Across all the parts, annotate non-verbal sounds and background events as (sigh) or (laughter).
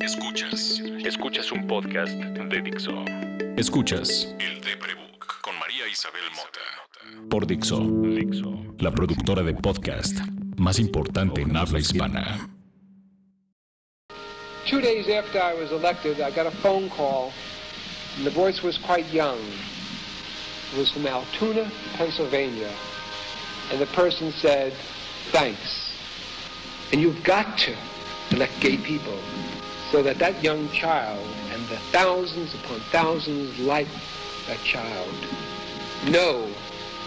Escuchas. Escuchas un podcast de Dixo. Escuchas El de Prebook con María Isabel Mota. Por Dixo. Dixo. La productora de podcast más importante en habla hispana. Two days after I was elected, I got a phone call, and the voice was quite young. It was from Altoona, Pennsylvania. And the person said, thanks. And you've got to elect gay people so that that young child and the thousands upon thousands like that child know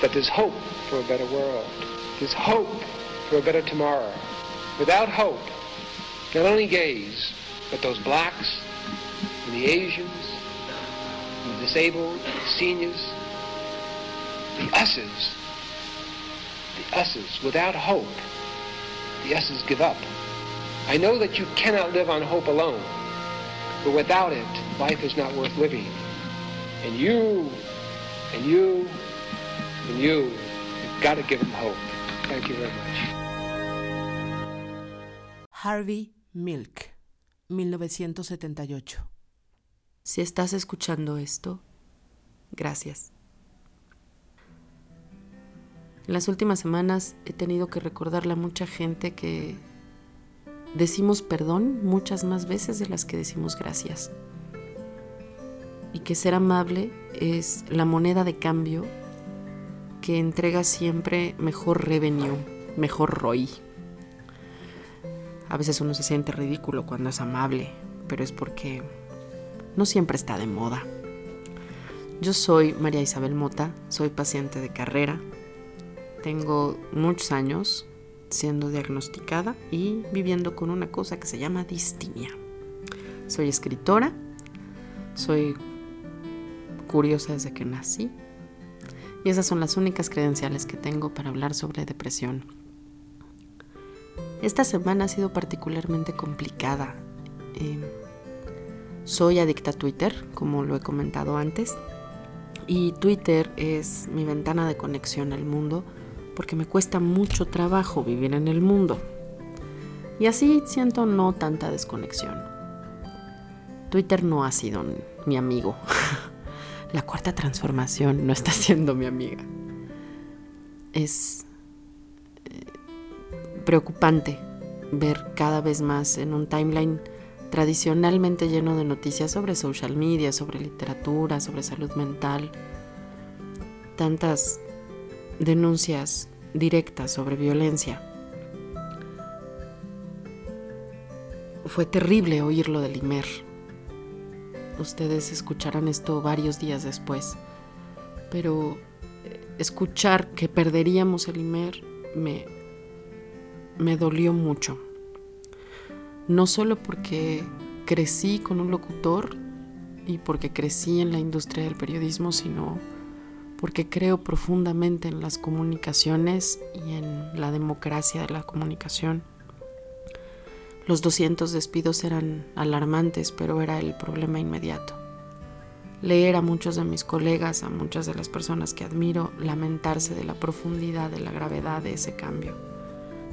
that there's hope for a better world. There's hope for a better tomorrow. Without hope, not only gays, but those blacks and the Asians, and the disabled, the seniors, the us's, the us's, without hope, the us's give up. I know that you cannot live on hope alone, but without it, life is not worth living. And you, and you, and you, you've got to give them hope. Thank you very much. Harvey Milk, 1978. Si estás escuchando esto, gracias. En las últimas semanas he tenido que recordarle a mucha gente que decimos perdón muchas más veces de las que decimos gracias. Y que ser amable es la moneda de cambio que entrega siempre mejor revenue, mejor ROI. A veces uno se siente ridículo cuando es amable, pero es porque no siempre está de moda. Yo soy María Isabel Mota, soy paciente de carrera, tengo muchos años siendo diagnosticada y viviendo con una cosa que se llama distimia. Soy escritora, soy curiosa desde que nací y esas son las únicas credenciales que tengo para hablar sobre depresión. Esta semana ha sido particularmente complicada. Eh, soy adicta a Twitter, como lo he comentado antes, y Twitter es mi ventana de conexión al mundo porque me cuesta mucho trabajo vivir en el mundo. Y así siento no tanta desconexión. Twitter no ha sido mi amigo. (laughs) La cuarta transformación no está siendo mi amiga. Es eh, preocupante ver cada vez más en un timeline tradicionalmente lleno de noticias sobre social media, sobre literatura, sobre salud mental, tantas denuncias directas sobre violencia. Fue terrible oírlo del Imer. Ustedes escucharán esto varios días después, pero escuchar que perderíamos el Imer me, me dolió mucho. No solo porque crecí con un locutor y porque crecí en la industria del periodismo, sino porque creo profundamente en las comunicaciones y en la democracia de la comunicación. Los 200 despidos eran alarmantes, pero era el problema inmediato. Leer a muchos de mis colegas, a muchas de las personas que admiro, lamentarse de la profundidad, de la gravedad de ese cambio.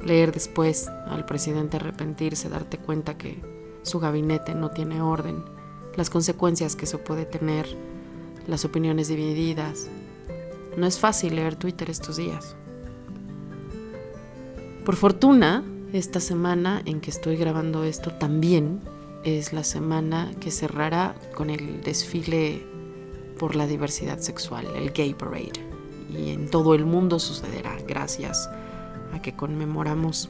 Leer después al presidente arrepentirse, darte cuenta que su gabinete no tiene orden, las consecuencias que eso puede tener, las opiniones divididas, no es fácil leer Twitter estos días. Por fortuna, esta semana en que estoy grabando esto también es la semana que cerrará con el desfile por la diversidad sexual, el Gay Parade. Y en todo el mundo sucederá gracias a que conmemoramos,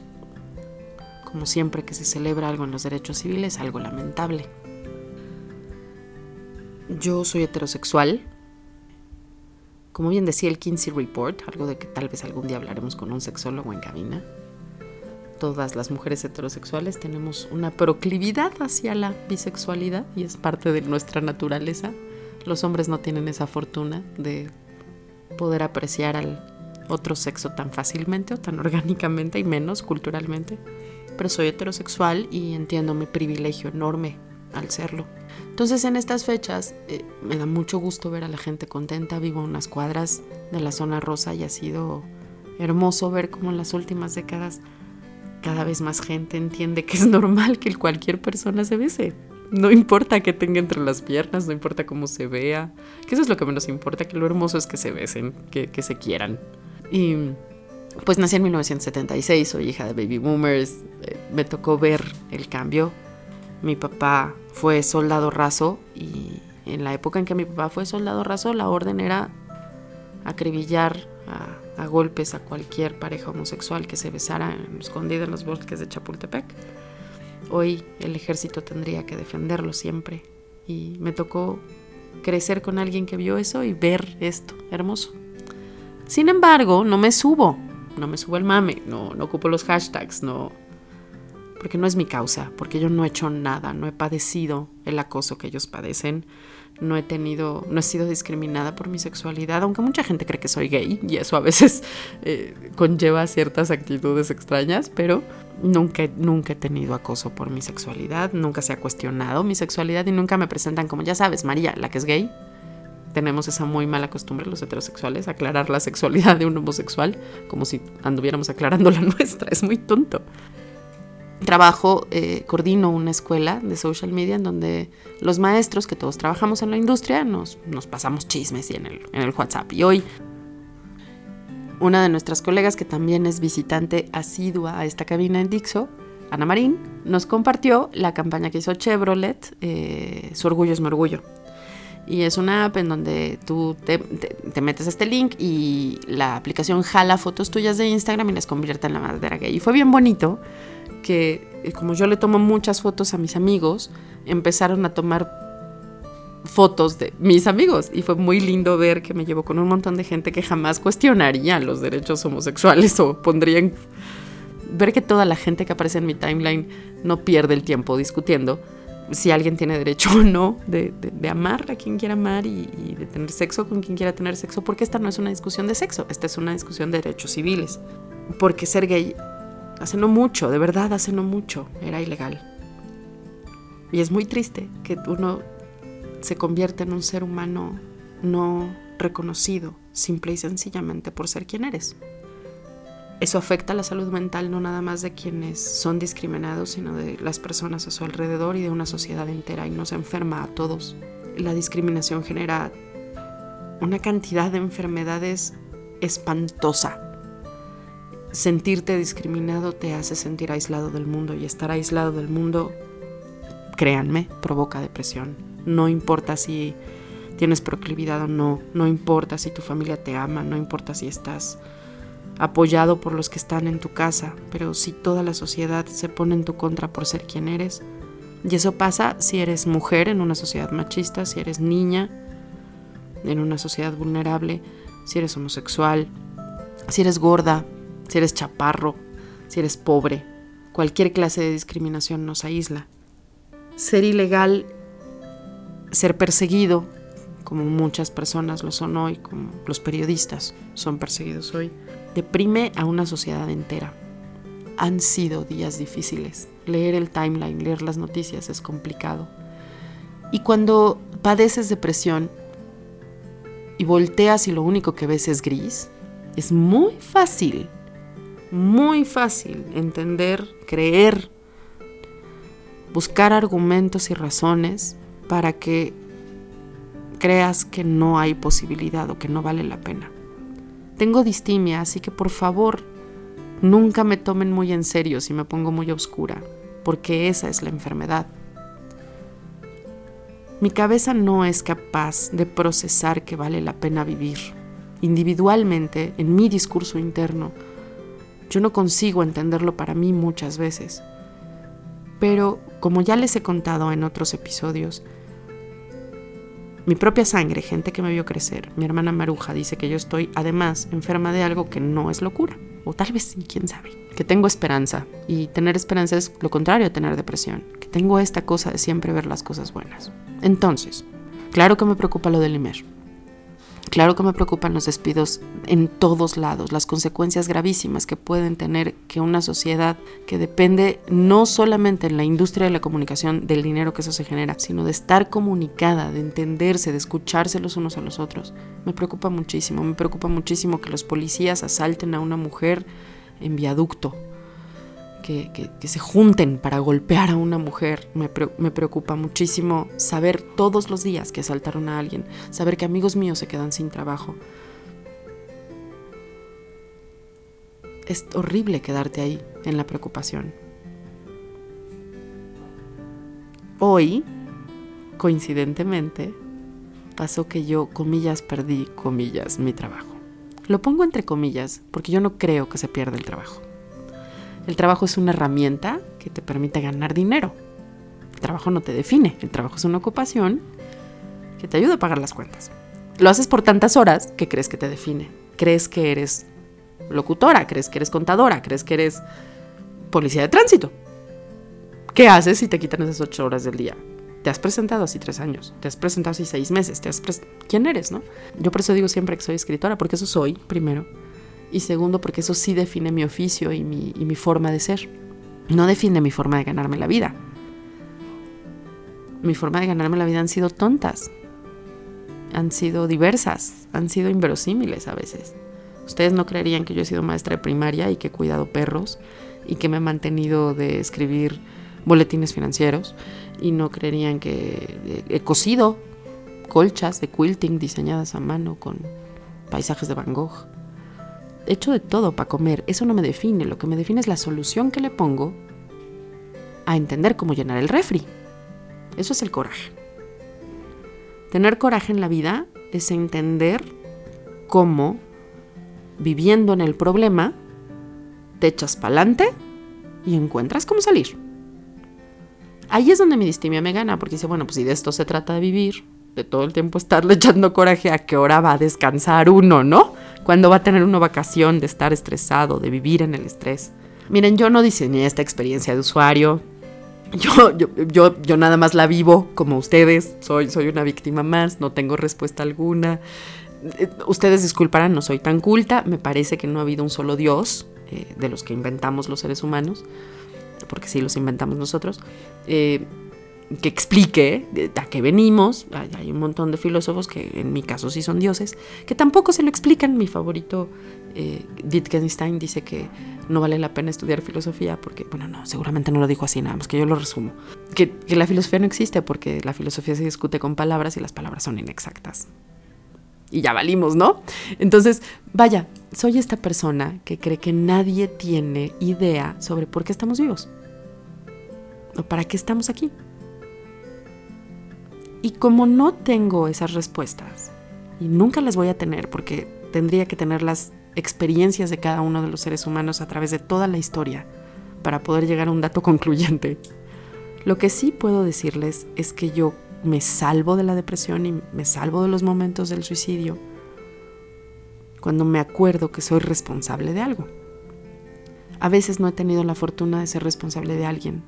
como siempre que se celebra algo en los derechos civiles, algo lamentable. Yo soy heterosexual, como bien decía el Kinsey Report, algo de que tal vez algún día hablaremos con un sexólogo en cabina, todas las mujeres heterosexuales tenemos una proclividad hacia la bisexualidad y es parte de nuestra naturaleza. Los hombres no tienen esa fortuna de poder apreciar al otro sexo tan fácilmente o tan orgánicamente y menos culturalmente. Pero soy heterosexual y entiendo mi privilegio enorme al serlo. Entonces en estas fechas eh, me da mucho gusto ver a la gente contenta, vivo en unas cuadras de la zona rosa y ha sido hermoso ver cómo en las últimas décadas cada vez más gente entiende que es normal que cualquier persona se bese. No importa qué tenga entre las piernas, no importa cómo se vea, que eso es lo que menos importa, que lo hermoso es que se besen, que, que se quieran. Y pues nací en 1976, soy hija de baby boomers, eh, me tocó ver el cambio. Mi papá fue soldado raso y en la época en que mi papá fue soldado raso, la orden era acribillar a, golpes a cualquier pareja homosexual que se besara escondida en los bosques de Chapultepec. Hoy el ejército tendría que defenderlo siempre. Y me tocó crecer con alguien que vio eso y ver esto. Hermoso. Sin embargo, no me subo, no me subo el mame, no, no ocupo los hashtags, no, porque no es mi causa, porque yo no he hecho nada, no he padecido el acoso que ellos padecen, no he tenido, no he sido discriminada por mi sexualidad, aunque mucha gente cree que soy gay y eso a veces (laughs) eh, conlleva ciertas actitudes extrañas, pero nunca, nunca he tenido acoso por mi sexualidad, nunca se ha cuestionado mi sexualidad y nunca me presentan como, ya sabes, María, la que es gay. Tenemos esa muy mala costumbre los heterosexuales, aclarar la sexualidad de un homosexual como si anduviéramos aclarando la (laughs) nuestra, es muy tonto trabajo, eh, coordino una escuela de social media en donde los maestros, que todos trabajamos en la industria, nos, nos pasamos chismes y en, el, en el WhatsApp. Y hoy una de nuestras colegas, que también es visitante asidua a esta cabina en Dixo, Ana Marín, nos compartió la campaña que hizo Chevrolet, eh, Su orgullo es mi orgullo. Y es una app en donde tú te, te, te, metes a este link y la aplicación jala fotos tuyas de Instagram y las convierte en la madera gay. Y fue bien bonito que eh, como yo le tomo muchas fotos a mis amigos, empezaron a tomar fotos de mis amigos y fue muy lindo ver que me llevo con un montón de gente que jamás cuestionaría los derechos homosexuales o pondrían ver que toda la gente que aparece en mi timeline no pierde el tiempo discutiendo si alguien tiene derecho o no de, amar a quien quiera amar y, y, de tener sexo con quien quiera tener sexo, porque esta no es una discusión de sexo, esta es una discusión de derechos civiles. Porque ser gay hace no mucho, de verdad hace no mucho, era ilegal. Y es muy triste que uno se convierta en un ser humano no reconocido, simple y sencillamente por ser quien eres. Eso afecta a la salud mental no nada más de quienes son discriminados, sino de las personas a su alrededor y de una sociedad entera y nos enferma a todos. La discriminación genera una cantidad de enfermedades espantosa sentirte discriminado te hace sentir aislado del mundo y estar aislado del mundo, créanme, provoca depresión. No importa si tienes proclividad o no, no importa si tu familia te ama, no importa si estás apoyado por los que están en tu casa, pero si toda la sociedad se pone en tu contra por ser quien eres, y eso pasa si eres mujer en una sociedad machista, si eres niña en una sociedad vulnerable, si eres homosexual, si eres gorda, si eres chaparro, si eres pobre, cualquier clase de discriminación nos aísla. Ser ilegal, ser perseguido, como muchas personas lo son hoy, como los periodistas son perseguidos hoy, deprime a una sociedad entera. Han sido días difíciles. Leer el timeline, leer las noticias es complicado. Y cuando padeces depresión y volteas y lo único que ves es gris, es muy fácil muy fácil entender, creer, buscar argumentos y razones para que creas que no hay posibilidad o que no vale la pena. Tengo distimia, así que por favor, nunca me tomen muy en serio si me pongo muy oscura, porque esa es la enfermedad. Mi cabeza no es capaz de procesar que vale la pena vivir. Individualmente, en mi discurso interno, yo no consigo entenderlo para mí muchas veces. Pero, como ya les he contado en otros episodios, mi propia sangre, gente que me vio crecer, mi hermana Maruja dice que yo estoy además enferma de algo que no es locura, o tal vez quién sabe, que tengo esperanza, y tener esperanza es lo contrario a tener depresión, que tengo esta cosa de siempre ver las cosas buenas. Entonces, claro que me preocupa lo del Imer, Claro que me preocupan los despidos en todos lados, las consecuencias gravísimas que pueden tener que una sociedad que depende no solamente en la industria de la comunicación del dinero que eso se genera, sino de estar comunicada, de entenderse, de escucharse los unos a los otros. Me preocupa muchísimo, me preocupa muchísimo que los policías asalten a una mujer en viaducto, que, se junten para golpear a una mujer. Me, me, preocupa muchísimo saber todos los días que asaltaron a alguien, saber que amigos míos se quedan sin trabajo. Es horrible quedarte ahí en la preocupación. Hoy, coincidentemente, pasó que yo, comillas, perdí, comillas, mi trabajo. Lo pongo entre comillas porque yo no creo que se pierda el trabajo. El trabajo es una herramienta que te permite ganar dinero. El trabajo no te define, el trabajo es una ocupación que te ayuda a pagar las cuentas. Lo haces por tantas horas que crees que te define. Crees que eres locutora, crees que eres contadora, crees que eres policía de tránsito. ¿Qué haces si te quitan esas ocho horas del día? Te has presentado así tres años, te has presentado así seis meses, te has ¿quién eres, no? Yo por eso digo siempre que soy escritora, porque eso soy, primero y segundo porque eso sí define mi oficio y mi, y mi forma de ser. No define mi forma de ganarme la vida. Mi forma de ganarme la vida han sido tontas, han sido diversas, han sido inverosímiles a veces. Ustedes no creerían que yo he sido maestra de primaria y que he cuidado perros y que me he mantenido de escribir boletines financieros y no creerían que he cosido colchas de quilting diseñadas a mano con paisajes de Van Gogh hecho de todo para comer. Eso no me define. Lo que me define es la solución que le pongo a entender cómo llenar el refri. Eso es el coraje. Tener coraje en la vida es entender cómo, viviendo en el problema, te echas para adelante y encuentras cómo salir. Ahí es donde mi distimia me gana, porque dice, bueno, pues si de esto se trata de vivir, de todo el tiempo estarle (laughs) echando coraje, ¿a qué hora va a descansar uno, no? Cuando va a tener una vacación de estar estresado, de vivir en el estrés. Miren, yo no diseñé esta experiencia de usuario. Yo, yo, yo, nada más la vivo como ustedes. Soy, soy una víctima más, no tengo respuesta alguna. Eh, ustedes disculparán, no soy tan culta. Me parece que no ha habido un solo Dios eh, de los que inventamos los seres humanos, porque sí los inventamos nosotros. Eh, que explique a qué venimos. Hay un montón de filósofos que en mi caso sí son dioses, que tampoco se lo explican. Mi favorito, eh, Wittgenstein, dice que no vale la pena estudiar filosofía porque, bueno, no, seguramente no lo dijo así, nada más que yo lo resumo. Que, que la filosofía no existe porque la filosofía se discute con palabras y las palabras son inexactas. Y ya valimos, ¿no? Entonces, vaya, soy esta persona que cree que nadie tiene idea sobre por qué estamos vivos. O para qué estamos aquí. Y como no tengo esas respuestas, y nunca las voy a tener porque tendría que tener las experiencias de cada uno de los seres humanos a través de toda la historia para poder llegar a un dato (laughs) concluyente, lo que sí puedo decirles es que yo me salvo de la depresión y me salvo de los momentos del suicidio cuando me acuerdo que soy responsable de algo. A veces no he tenido la fortuna de ser responsable de alguien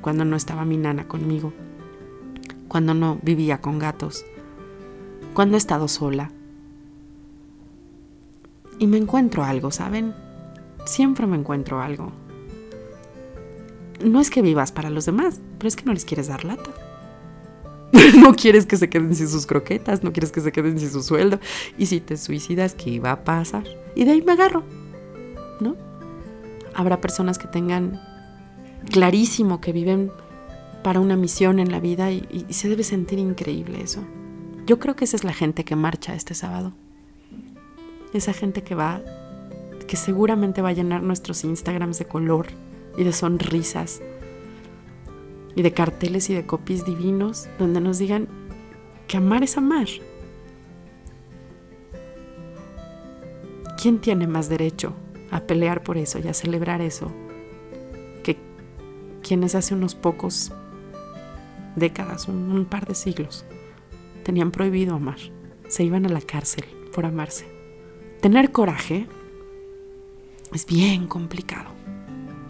cuando no estaba mi nana conmigo cuando no vivía con gatos, cuando he estado sola. Y me encuentro algo, ¿saben? Siempre me encuentro algo. No es que vivas para los demás, pero es que no les quieres dar lata. (laughs) no quieres que se queden sin sus croquetas, no quieres que se queden sin su sueldo. Y si te suicidas, ¿qué iba a pasar? Y de ahí me agarro, ¿no? Habrá personas que tengan clarísimo que viven para una misión en la vida y, se debe sentir increíble eso. Yo creo que esa es la gente que marcha este sábado. Esa gente que va, que seguramente va a llenar nuestros Instagrams de color y de sonrisas y de carteles y de copies divinos donde nos digan que amar es amar. ¿Quién tiene más derecho a pelear por eso y a celebrar eso que quienes hace unos pocos décadas, un, par de siglos, tenían prohibido amar. Se iban a la cárcel por amarse. Tener coraje es bien complicado.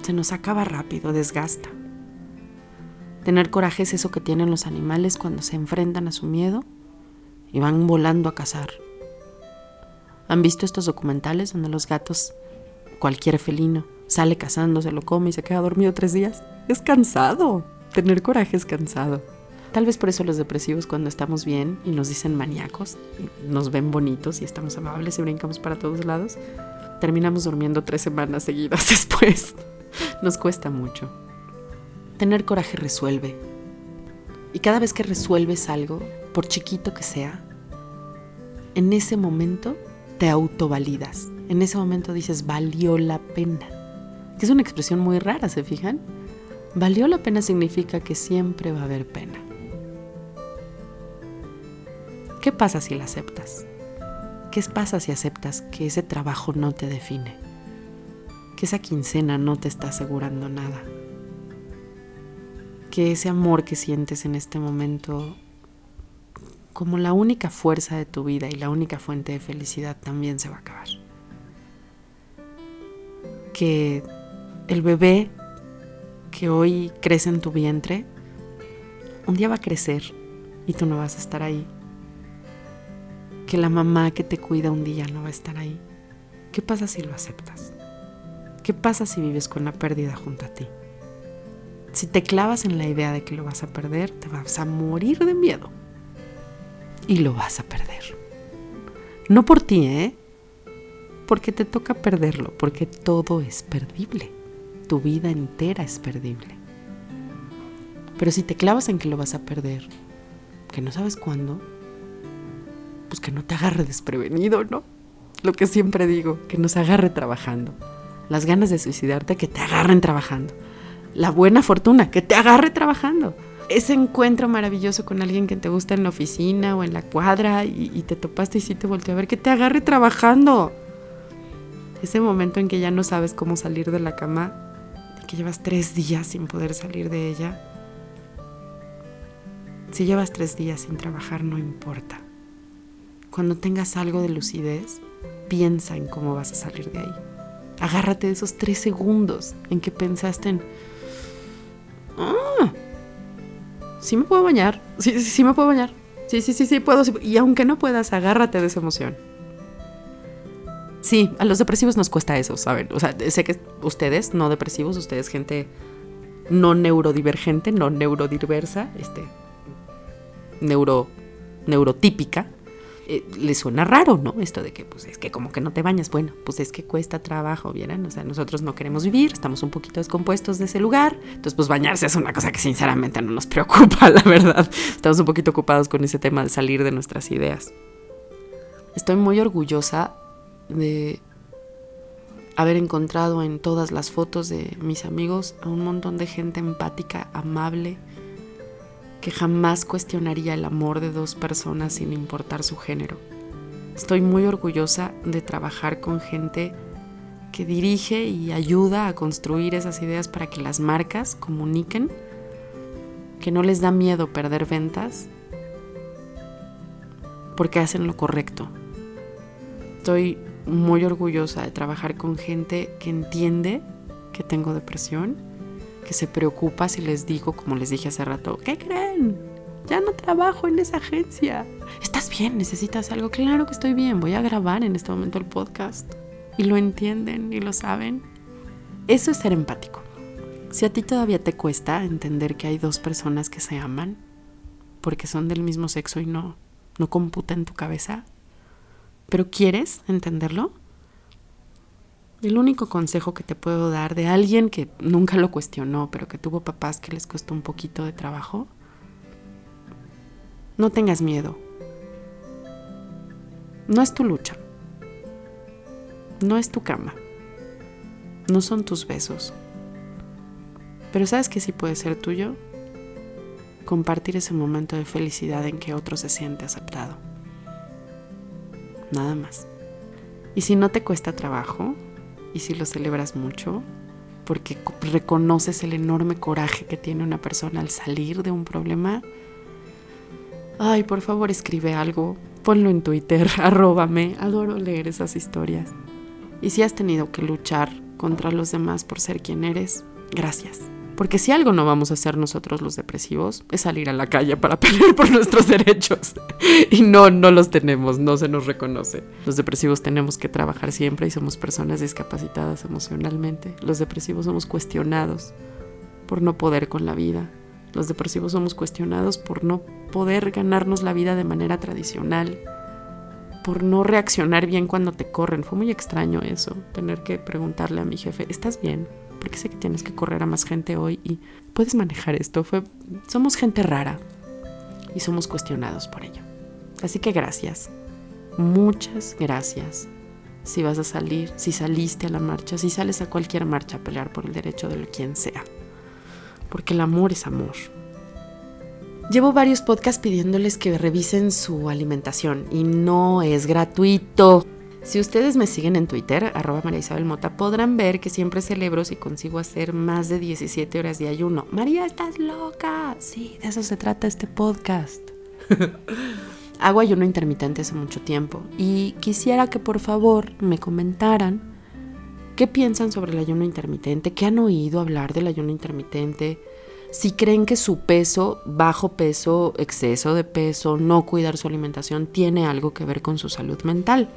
Se nos acaba rápido, desgasta. Tener coraje es eso que tienen los animales cuando se enfrentan a su miedo y van volando a cazar. ¿Han visto estos documentales donde los gatos, cualquier felino, sale cazando, se lo come y se queda dormido tres días? Es cansado. Tener coraje es cansado. Tal vez por eso los depresivos cuando estamos bien y nos dicen maníacos, nos ven bonitos y estamos amables y brincamos para todos lados, terminamos durmiendo tres semanas seguidas (laughs) después. Nos cuesta mucho. Tener coraje resuelve. Y cada vez que resuelves algo, por chiquito que sea, en ese momento te autovalidas. En ese momento dices, valió la pena. Que es una expresión muy rara, ¿se fijan? Valió la pena significa que siempre va a haber pena. ¿Qué pasa si la aceptas? ¿Qué pasa si aceptas que ese trabajo no te define? Que esa quincena no te está asegurando nada. Que ese amor que sientes en este momento como la única fuerza de tu vida y la única fuente de felicidad también se va a acabar. Que el bebé que hoy crece en tu vientre, un día va a crecer y tú no vas a estar ahí. Que la mamá que te cuida un día no va a estar ahí. ¿Qué pasa si lo aceptas? ¿Qué pasa si vives con la pérdida junto a ti? Si te clavas en la idea de que lo vas a perder, te vas a morir de miedo y lo vas a perder. No por ti, ¿eh? Porque te toca perderlo, porque todo es perdible. Tu vida entera es perdible. Pero si te clavas en que lo vas a perder, que no sabes cuándo, pues que no te agarre desprevenido, ¿no? Lo que siempre digo, que nos agarre trabajando. Las ganas de suicidarte, que te agarren trabajando. La buena fortuna, que te agarre trabajando ese encuentro maravilloso con alguien que te gusta en la oficina o en la cuadra y, te topaste y sí te volteó a ver, que te agarre trabajando. Ese momento en que ya no sabes cómo salir de la cama, que llevas tres días sin poder salir de ella. Si llevas tres días sin trabajar, no importa. Cuando tengas algo de lucidez, piensa en cómo vas a salir de ahí. Agárrate de esos tres segundos en que pensaste en, ah, sí me puedo bañar, sí, sí, sí me puedo bañar, sí, sí, sí, sí puedo. Y aunque no puedas, agárrate de esa emoción. Sí, a los depresivos nos cuesta eso, ¿saben? O sea, sé que ustedes, no depresivos, ustedes gente no neurodivergente, no neurodiversa, este, neuro, neurotípica, eh, le suena raro, ¿no? Esto de que, pues es que como que no te bañas. Bueno, pues es que cuesta trabajo, ¿vieran? O sea, nosotros no queremos vivir, estamos un poquito descompuestos de ese lugar. Entonces, pues bañarse es una cosa que sinceramente no nos preocupa, (laughs) la verdad. Estamos un poquito ocupados con ese tema de salir de nuestras ideas. Estoy muy orgullosa de haber encontrado en todas las fotos de mis amigos a un montón de gente empática, amable, que jamás cuestionaría el amor de dos personas sin importar su género. Estoy muy orgullosa de trabajar con gente que dirige y ayuda a construir esas ideas para que las marcas comuniquen, que no les da miedo perder ventas, porque hacen lo correcto. Estoy muy orgullosa de trabajar con gente que entiende que tengo depresión que se preocupa si les digo, como les dije hace rato, ¿qué creen? Ya no trabajo en esa agencia. ¿Estás bien? ¿Necesitas algo? Claro que estoy bien. Voy a grabar en este momento el podcast. Y lo entienden y lo saben. Eso es ser empático. Si a ti todavía te cuesta entender que hay dos personas que se aman porque son del mismo sexo y no, no computa en tu cabeza, pero quieres entenderlo, el único consejo que te puedo dar de alguien que nunca lo cuestionó, pero que tuvo papás que les costó un poquito de trabajo, no tengas miedo. No es tu lucha. No es tu cama. No son tus besos. Pero ¿sabes que sí puede ser tuyo? Compartir ese momento de felicidad en que otro se siente aceptado. Nada más. Y si no te cuesta trabajo, y si lo celebras mucho, porque reconoces el enorme coraje que tiene una persona al salir de un problema, ay, por favor escribe algo, ponlo en Twitter, (laughs) arróbame, adoro leer esas historias. Y si has tenido que luchar contra los demás por ser quien eres, gracias. Porque si algo no vamos a hacer nosotros los depresivos es salir a la calle para pelear por nuestros (laughs) derechos. Y no, no los tenemos, no se nos reconoce. Los depresivos tenemos que trabajar siempre y somos personas discapacitadas emocionalmente. Los depresivos somos cuestionados por no poder con la vida. Los depresivos somos cuestionados por no poder ganarnos la vida de manera tradicional, por no reaccionar bien cuando te corren. Fue muy extraño eso, tener que preguntarle a mi jefe, ¿estás bien? Porque sé que tienes que correr a más gente hoy y puedes manejar esto. Fue, somos gente rara y somos cuestionados por ello. Así que gracias, muchas gracias. Si vas a salir, si saliste a la marcha, si sales a cualquier marcha a pelear por el derecho de quien sea. Porque el amor es amor. Llevo varios podcasts pidiéndoles que revisen su alimentación y no es gratuito. Si ustedes me siguen en Twitter, arroba María Isabel Mota, podrán ver que siempre celebro si consigo hacer más de 17 horas de ayuno. María, estás loca. Sí, de eso se trata este podcast. (laughs) Hago ayuno intermitente hace mucho tiempo y quisiera que por favor me comentaran qué piensan sobre el ayuno intermitente, qué han oído hablar del ayuno intermitente, si creen que su peso, bajo peso, exceso de peso, no cuidar su alimentación tiene algo que ver con su salud mental.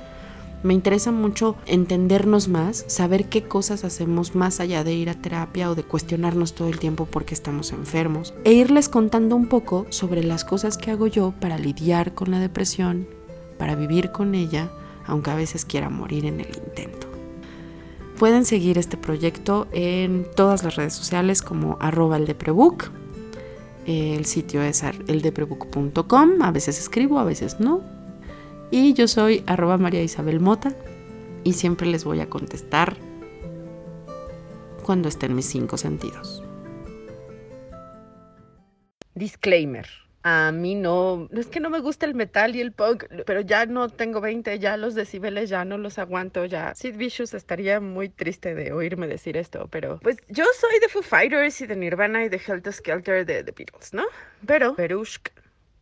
Me interesa mucho entendernos más, saber qué cosas hacemos más allá de ir a terapia o de cuestionarnos todo el tiempo porque estamos enfermos. E irles contando un poco sobre las cosas que hago yo para lidiar con la depresión, para vivir con ella, aunque a veces quiera morir en el intento. Pueden seguir este proyecto en todas las redes sociales como arroba el El sitio es eldeprebook.com. A veces escribo, a veces no. Y yo soy arroba María Isabel Mota y siempre les voy a contestar cuando estén mis cinco sentidos. Disclaimer. A mí no, es que no me gusta el metal y el punk, pero ya no tengo 20, ya los decibeles ya no los aguanto, ya. Sid Vicious estaría muy triste de oírme decir esto, pero pues yo soy de Foo Fighters y de Nirvana y de Helter Skelter de The Beatles, ¿no? Pero Perushk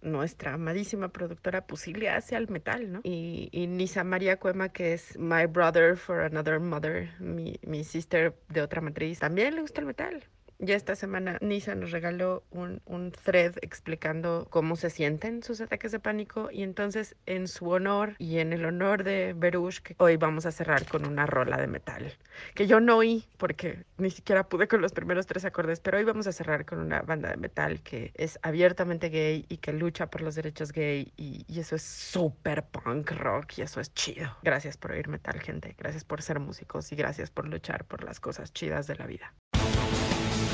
nuestra amadísima productora Pusilia hacia el metal, ¿no? Y, y, Nisa María Cuema, que es My Brother for Another Mother, mi, mi sister de otra matriz, también le gusta el metal. Ya esta semana Nisa nos regaló un, un, thread explicando cómo se sienten sus ataques de pánico y entonces en su honor y en el honor de Berush, hoy vamos a cerrar con una rola de metal, que yo no oí porque ni siquiera pude con los primeros tres acordes, pero hoy vamos a cerrar con una banda de metal que es abiertamente gay y que lucha por los derechos gay y, y eso es súper punk rock y eso es chido. Gracias por oír metal, gente. Gracias por ser músicos y gracias por luchar por las cosas chidas de la vida.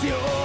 canción.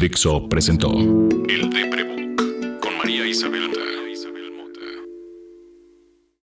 Dixo presentó